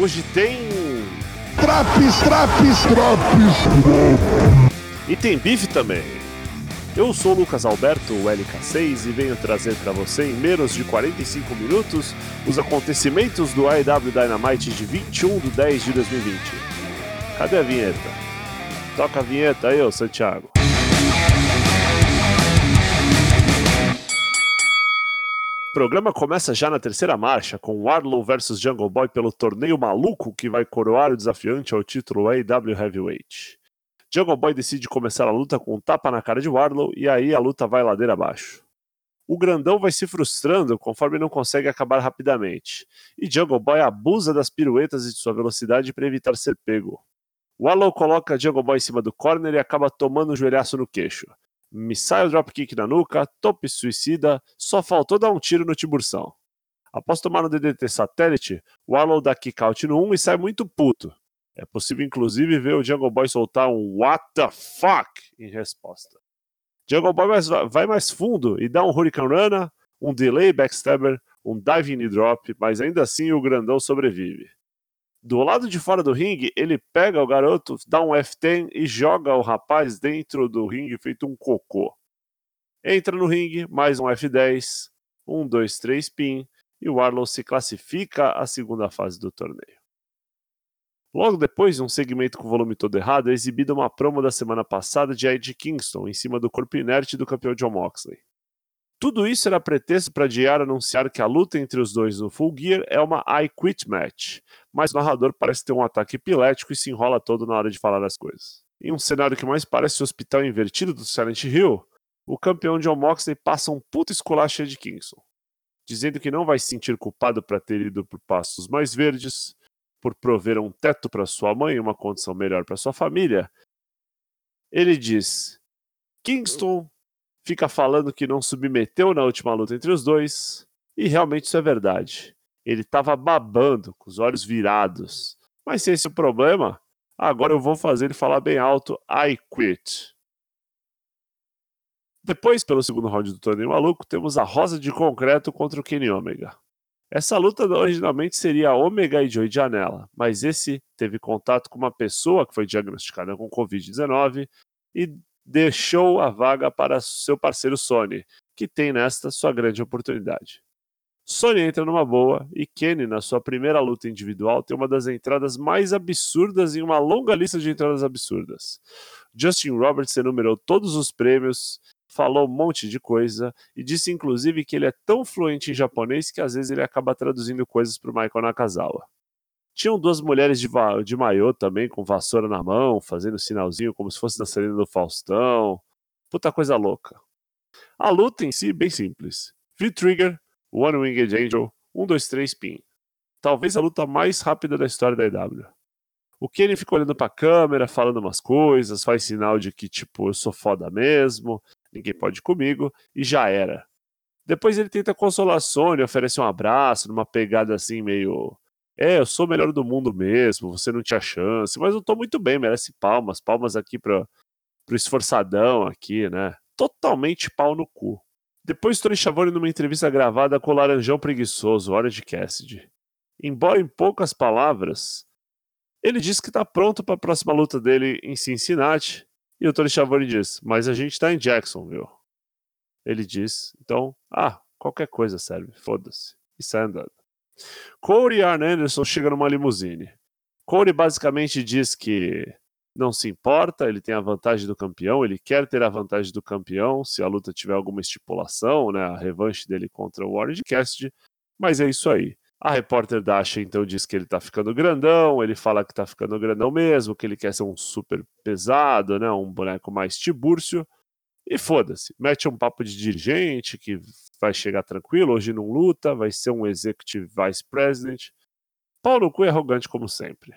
Hoje tem. Traps, traps, traps. E tem bife também. Eu sou o Lucas Alberto, o LK6, e venho trazer para você em menos de 45 minutos os acontecimentos do AEW Dynamite de 21 de 10 de 2020. Cadê a vinheta? Toca a vinheta aí, ô Santiago. Programa começa já na terceira marcha, com Warlow versus Jungle Boy pelo torneio maluco que vai coroar o desafiante ao título AEW Heavyweight. Jungle Boy decide começar a luta com um tapa na cara de Warlow e aí a luta vai ladeira abaixo. O grandão vai se frustrando conforme não consegue acabar rapidamente, e Jungle Boy abusa das piruetas e de sua velocidade para evitar ser pego. Warlow coloca Jungle Boy em cima do corner e acaba tomando um joelhaço no queixo. Missile dropkick na nuca, top suicida, só faltou dar um tiro no Tiburção. Após tomar um DDT satélite, Warlow dá kick out no 1 e sai muito puto. É possível, inclusive, ver o Jungle Boy soltar um What the fuck em resposta. Jungle Boy vai mais fundo e dá um Hurricane Rana, um delay backstabber, um diving knee drop, mas ainda assim o grandão sobrevive. Do lado de fora do ringue, ele pega o garoto, dá um F10 e joga o rapaz dentro do ringue feito um cocô. Entra no ringue, mais um F10, um, dois, três pin, e o Arlow se classifica à segunda fase do torneio. Logo depois, um segmento com o volume todo errado, é exibida uma promo da semana passada de Ed Kingston em cima do corpo inerte do campeão John Moxley. Tudo isso era pretexto para JR anunciar que a luta entre os dois no Full Gear é uma I Quit Match, mas o narrador parece ter um ataque epilético e se enrola todo na hora de falar as coisas. Em um cenário que mais parece o hospital invertido do Silent Hill, o campeão John Moxley passa um puto esculacho de Kingston, dizendo que não vai se sentir culpado por ter ido por passos mais verdes, por prover um teto para sua mãe e uma condição melhor para sua família, ele diz: Kingston fica falando que não submeteu na última luta entre os dois, e realmente isso é verdade. Ele estava babando, com os olhos virados. Mas se esse é o problema, agora eu vou fazer ele falar bem alto: I quit. Depois, pelo segundo round do torneio maluco, temos a Rosa de Concreto contra o Kenny Omega. Essa luta originalmente seria Omega e Joey Janela, mas esse teve contato com uma pessoa que foi diagnosticada com Covid-19 e deixou a vaga para seu parceiro Sony, que tem nesta sua grande oportunidade. Sony entra numa boa e Kenny, na sua primeira luta individual, tem uma das entradas mais absurdas em uma longa lista de entradas absurdas. Justin Roberts enumerou todos os prêmios falou um monte de coisa e disse inclusive que ele é tão fluente em japonês que às vezes ele acaba traduzindo coisas para o Michael Nakazawa. Tinham duas mulheres de, de maiô também, com vassoura na mão, fazendo sinalzinho como se fosse dançarina do Faustão. Puta coisa louca. A luta em si, bem simples. V-Trigger, One Winged Angel, 1, 2, 3, pin. Talvez a luta mais rápida da história da EW. O Kenny fica olhando pra câmera, falando umas coisas, faz sinal de que, tipo, eu sou foda mesmo, ninguém pode comigo, e já era. Depois ele tenta consolar a Sony, oferece um abraço, numa pegada assim meio. É, eu sou o melhor do mundo mesmo, você não tinha chance, mas eu tô muito bem, merece palmas, palmas aqui pra, pro esforçadão aqui, né? Totalmente pau no cu. Depois Tony Schiavone numa entrevista gravada com o Laranjão Preguiçoso, Orange Cassidy. Embora em poucas palavras, ele disse que está pronto para a próxima luta dele em Cincinnati e o Tony Schiavone diz: Mas a gente está em Jacksonville. Ele diz: Então, ah, qualquer coisa serve, foda-se. E sai andando. Corey Arn Anderson chega numa limusine. Corey basicamente diz que não se importa, ele tem a vantagem do campeão, ele quer ter a vantagem do campeão se a luta tiver alguma estipulação, né, a revanche dele contra o Orange Cassidy, mas é isso aí. A repórter Dasha então diz que ele tá ficando grandão, ele fala que tá ficando grandão mesmo, que ele quer ser um super pesado, né, um boneco mais tibúrcio. E foda-se, mete um papo de dirigente que vai chegar tranquilo, hoje não luta, vai ser um executive vice president. Paulo Cu é arrogante como sempre.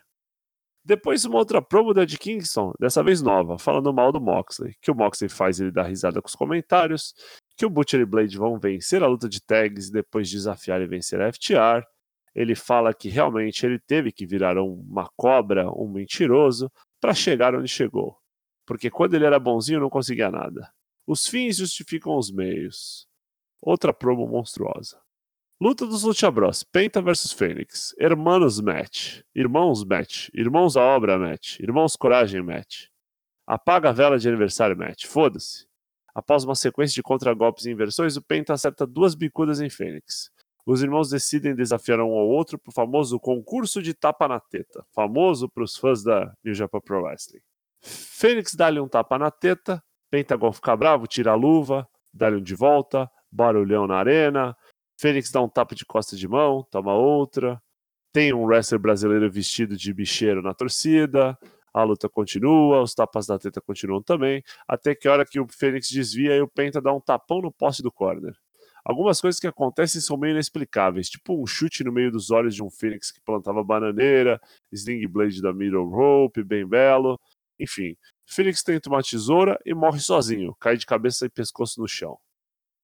Depois uma outra promo da Ed Kingston, dessa vez nova, falando mal do Moxley, que o Moxley faz ele dar risada com os comentários, que o Butcher e Blade vão vencer a luta de tags e depois desafiar e vencer a FTR. Ele fala que realmente ele teve que virar uma cobra, um mentiroso, para chegar onde chegou. Porque quando ele era bonzinho não conseguia nada. Os fins justificam os meios. Outra promo monstruosa. Luta dos Lucha Bros. Penta vs Fênix. Hermanos Match. Irmãos Match. Irmãos à obra Match. Irmãos Coragem Match. Apaga a vela de aniversário Match. Foda-se. Após uma sequência de contragolpes e inversões, o Penta acerta duas bicudas em Fênix. Os irmãos decidem desafiar um ao outro pro famoso concurso de tapa na teta, famoso para os fãs da New Japan Pro Wrestling. Fênix dá-lhe um tapa na teta, Pentagon fica bravo, tira a luva, dá-lhe um de volta, barulhão na arena, Fênix dá um tapa de costa de mão, toma outra, tem um wrestler brasileiro vestido de bicheiro na torcida, a luta continua, os tapas da teta continuam também, até que a hora que o Fênix desvia e o Penta dá um tapão no poste do corner. Algumas coisas que acontecem são meio inexplicáveis, tipo um chute no meio dos olhos de um Fênix que plantava bananeira, Sling Blade da Middle Rope, bem belo. Enfim, Fênix tenta uma tesoura e morre sozinho, cai de cabeça e pescoço no chão.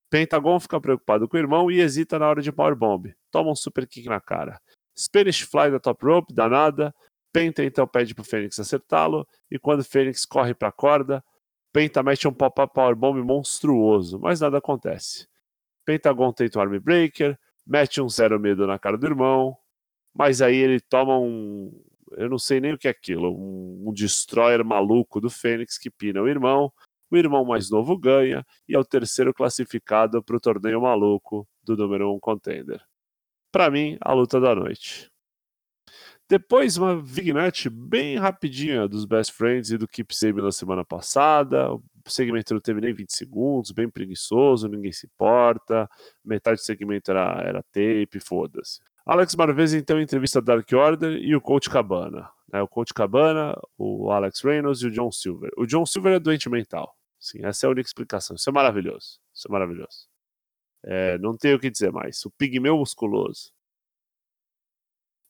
Pentagon fica preocupado com o irmão e hesita na hora de Powerbomb. Toma um super kick na cara. Spanish Fly da top rope, danada. Penta então pede pro Fênix acertá-lo, e quando Fênix corre para a corda, Penta mete um pop-up powerbomb monstruoso, mas nada acontece. Pentagon tenta um arm breaker, mete um zero medo na cara do irmão, mas aí ele toma um. Eu não sei nem o que é aquilo, um, um destroyer maluco do Fênix que pina o irmão. O irmão mais novo ganha e é o terceiro classificado para o torneio maluco do número 1 um contender. Para mim, a luta da noite. Depois, uma vignette bem rapidinha dos Best Friends e do Keep Sabe na semana passada. O segmento não teve nem 20 segundos, bem preguiçoso, ninguém se importa. Metade do segmento era, era tape, foda-se. Alex Marvez então entrevista Dark Order e o Coach Cabana. Né? O Coach Cabana, o Alex Reynolds e o John Silver. O John Silver é doente mental. Sim, essa é a única explicação. Isso é maravilhoso. Isso é maravilhoso. É, não tenho o que dizer mais. O pigmeu musculoso.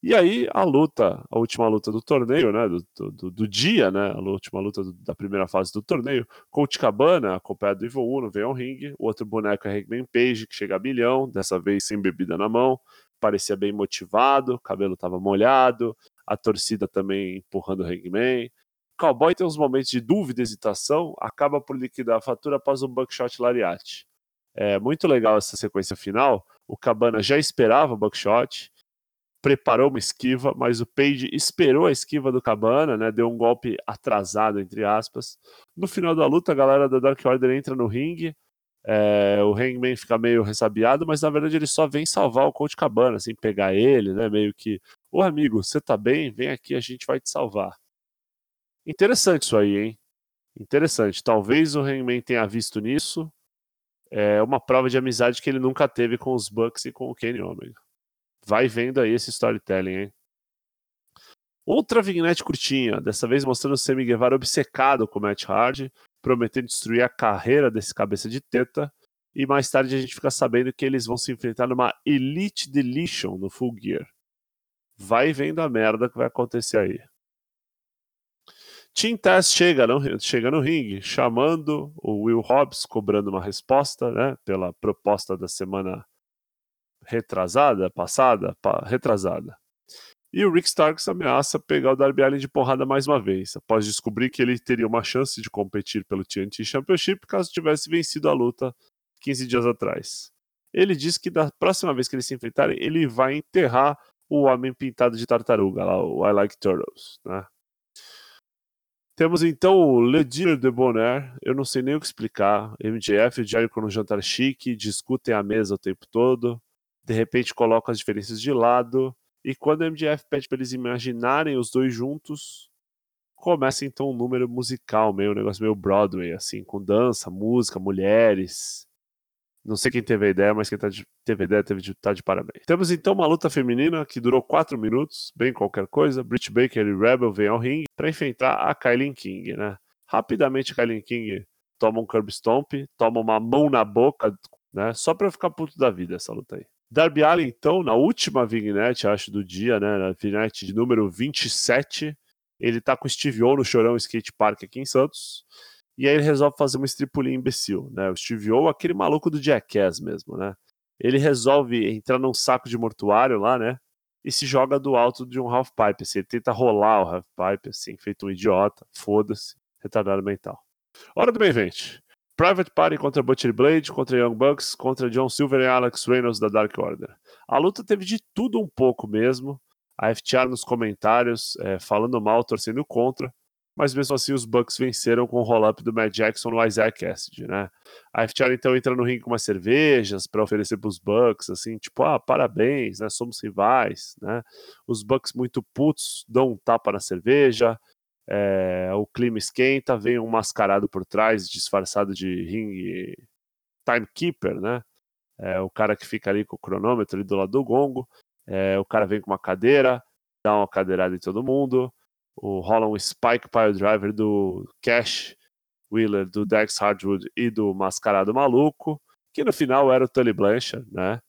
E aí a luta, a última luta do torneio, né, do, do, do dia, né, a última luta do, da primeira fase do torneio, Coach Cabana, acompanhado do Ivo Uno, vem ao ringue, o outro boneco é Hangman Page, que chega a bilhão, dessa vez sem bebida na mão, parecia bem motivado, cabelo estava molhado, a torcida também empurrando o Hangman. Cowboy tem uns momentos de dúvida e hesitação, acaba por liquidar a fatura após um buckshot lariat. É muito legal essa sequência final, o Cabana já esperava o buckshot, preparou uma esquiva, mas o Page esperou a esquiva do Cabana, né? Deu um golpe atrasado, entre aspas. No final da luta, a galera da Dark Order entra no ringue. É, o Hangman fica meio ressabiado, mas na verdade ele só vem salvar o Coach Cabana, assim, pegar ele, né? Meio que, ô amigo, você tá bem? Vem aqui, a gente vai te salvar. Interessante isso aí, hein? Interessante. Talvez o Hangman tenha visto nisso. É uma prova de amizade que ele nunca teve com os Bucks e com o Kenny Omega. Vai vendo aí esse storytelling, hein? Outra vignette curtinha, dessa vez mostrando o Sammy Guevara obcecado com o Matt Hardy, prometendo destruir a carreira desse cabeça de teta, e mais tarde a gente fica sabendo que eles vão se enfrentar numa Elite Deletion no Full Gear. Vai vendo a merda que vai acontecer aí. Team Tess chega no, chega no ringue, chamando o Will Hobbs, cobrando uma resposta né, pela proposta da semana retrasada, passada, pa, retrasada. E o Rick Starks ameaça pegar o Darby Allin de porrada mais uma vez, após descobrir que ele teria uma chance de competir pelo TNT Championship caso tivesse vencido a luta 15 dias atrás. Ele diz que da próxima vez que eles se enfrentarem, ele vai enterrar o homem pintado de tartaruga, lá, o I Like Turtles, né? Temos então o Le Dealer de Bonaire, eu não sei nem o que explicar. MJF e Jericho no jantar chique, discutem a mesa o tempo todo de repente coloca as diferenças de lado, e quando o MJF pede para eles imaginarem os dois juntos, começa então um número musical, meio um negócio meio Broadway, assim, com dança, música, mulheres. Não sei quem teve a ideia, mas quem tá de, teve a ideia teve de, tá de parabéns. Temos então uma luta feminina que durou 4 minutos, bem qualquer coisa. Britt Baker e Rebel vêm ao ringue para enfrentar a Kylie King, né? Rapidamente a Kylie King toma um curb stomp, toma uma mão na boca, né? Só pra ficar puto da vida essa luta aí. Darby Allin, então, na última vignette, acho, do dia, né, na vignette de número 27, ele tá com o Steve O no Chorão Skate Park aqui em Santos, e aí ele resolve fazer uma estripulinha imbecil, né, o Steve O, aquele maluco do Jackass mesmo, né, ele resolve entrar num saco de mortuário lá, né, e se joga do alto de um half pipe, assim, ele tenta rolar o half pipe, assim, feito um idiota, foda-se, retardado mental. Hora do main event. Private Party contra Butcher Blade, contra Young Bucks, contra John Silver e Alex Reynolds da Dark Order. A luta teve de tudo um pouco mesmo. A FTR nos comentários, é, falando mal, torcendo contra, mas mesmo assim os Bucks venceram com o roll-up do Matt Jackson no Isaac Cassidy, né? A FTR então entra no ringue com umas cervejas para oferecer para os Bucks, assim, tipo, ah, parabéns, né? Somos rivais, né? Os Bucks muito putos dão um tapa na cerveja, é, o clima esquenta, vem um mascarado por trás, disfarçado de ring timekeeper, né? É, o cara que fica ali com o cronômetro ali do lado do gongo. É, o cara vem com uma cadeira, dá uma cadeirada em todo mundo. O, rola um Spike Pile Driver do Cash Wheeler, do Dex Hardwood e do Mascarado Maluco, que no final era o Tully Blanchard, né?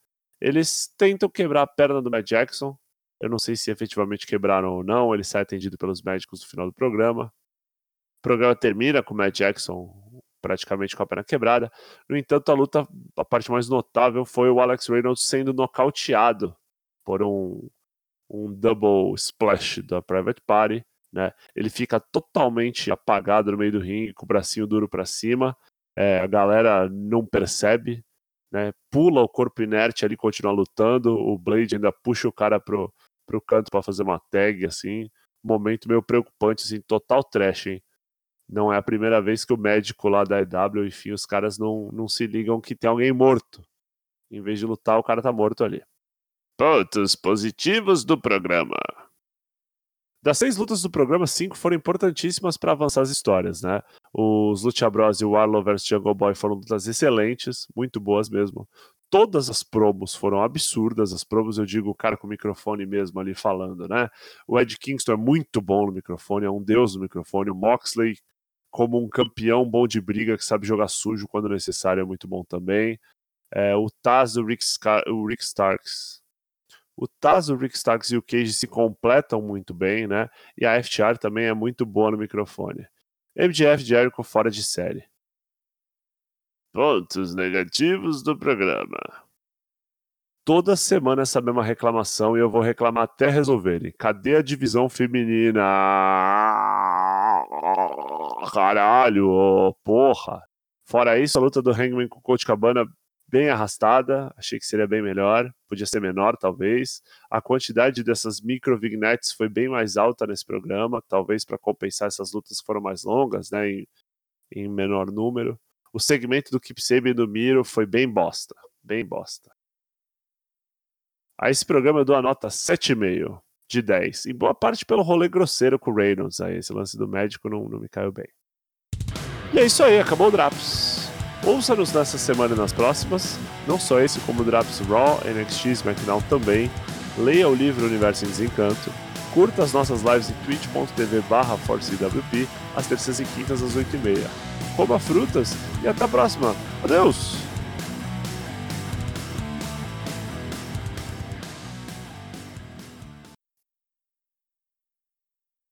Eles tentam quebrar a perna do Matt Jackson, eu não sei se efetivamente quebraram ou não. Ele sai atendido pelos médicos no final do programa. O programa termina com o Matt Jackson praticamente com a perna quebrada. No entanto, a luta, a parte mais notável foi o Alex Reynolds sendo nocauteado por um, um double splash da Private Party. Né? Ele fica totalmente apagado no meio do ringue, com o bracinho duro para cima. É, a galera não percebe, né? pula o corpo inerte ali, continua lutando. O Blade ainda puxa o cara pro, pro canto para fazer uma tag, assim. Momento meio preocupante, assim, total trash, hein? Não é a primeira vez que o médico lá da EW, enfim, os caras não, não se ligam que tem alguém morto. Em vez de lutar, o cara tá morto ali. Pontos positivos do programa. Das seis lutas do programa, cinco foram importantíssimas para avançar as histórias, né? Os Lucha Bros e o Arlo vs Jungle Boy foram lutas excelentes, muito boas mesmo todas as promos foram absurdas. As promos, eu digo, o cara com o microfone mesmo ali falando, né? O Ed Kingston é muito bom no microfone, é um deus no microfone. O Moxley, como um campeão bom de briga, que sabe jogar sujo quando necessário, é muito bom também. É, o Taz o Rick, o Rick Starks. O Taz, o Rick Starks e o Cage se completam muito bem, né? E a FTR também é muito boa no microfone. MJF Jericho fora de série. Pontos negativos do programa. Toda semana essa mesma reclamação e eu vou reclamar até resolverem. Cadê a divisão feminina? Caralho, porra. Fora isso, a luta do Hangman com o Coach Cabana bem arrastada, achei que seria bem melhor, podia ser menor talvez. A quantidade dessas micro vignettes foi bem mais alta nesse programa, talvez para compensar essas lutas que foram mais longas, né, em, em menor número o segmento do Keep Sabe e do Miro foi bem bosta. Bem bosta. A esse programa eu dou a nota 7,5 de 10. Em boa parte pelo rolê grosseiro com o Reynolds. Aí, esse lance do médico não, não me caiu bem. E é isso aí, acabou o Drops. Ouça-nos nessa semana e nas próximas. Não só esse, como o Drops Raw, NXT SmackDown também. Leia o livro Universo em Desencanto. Curta as nossas lives em twitch.tv barra às terças e quintas às 8h30 coma frutas e até a próxima. Adeus!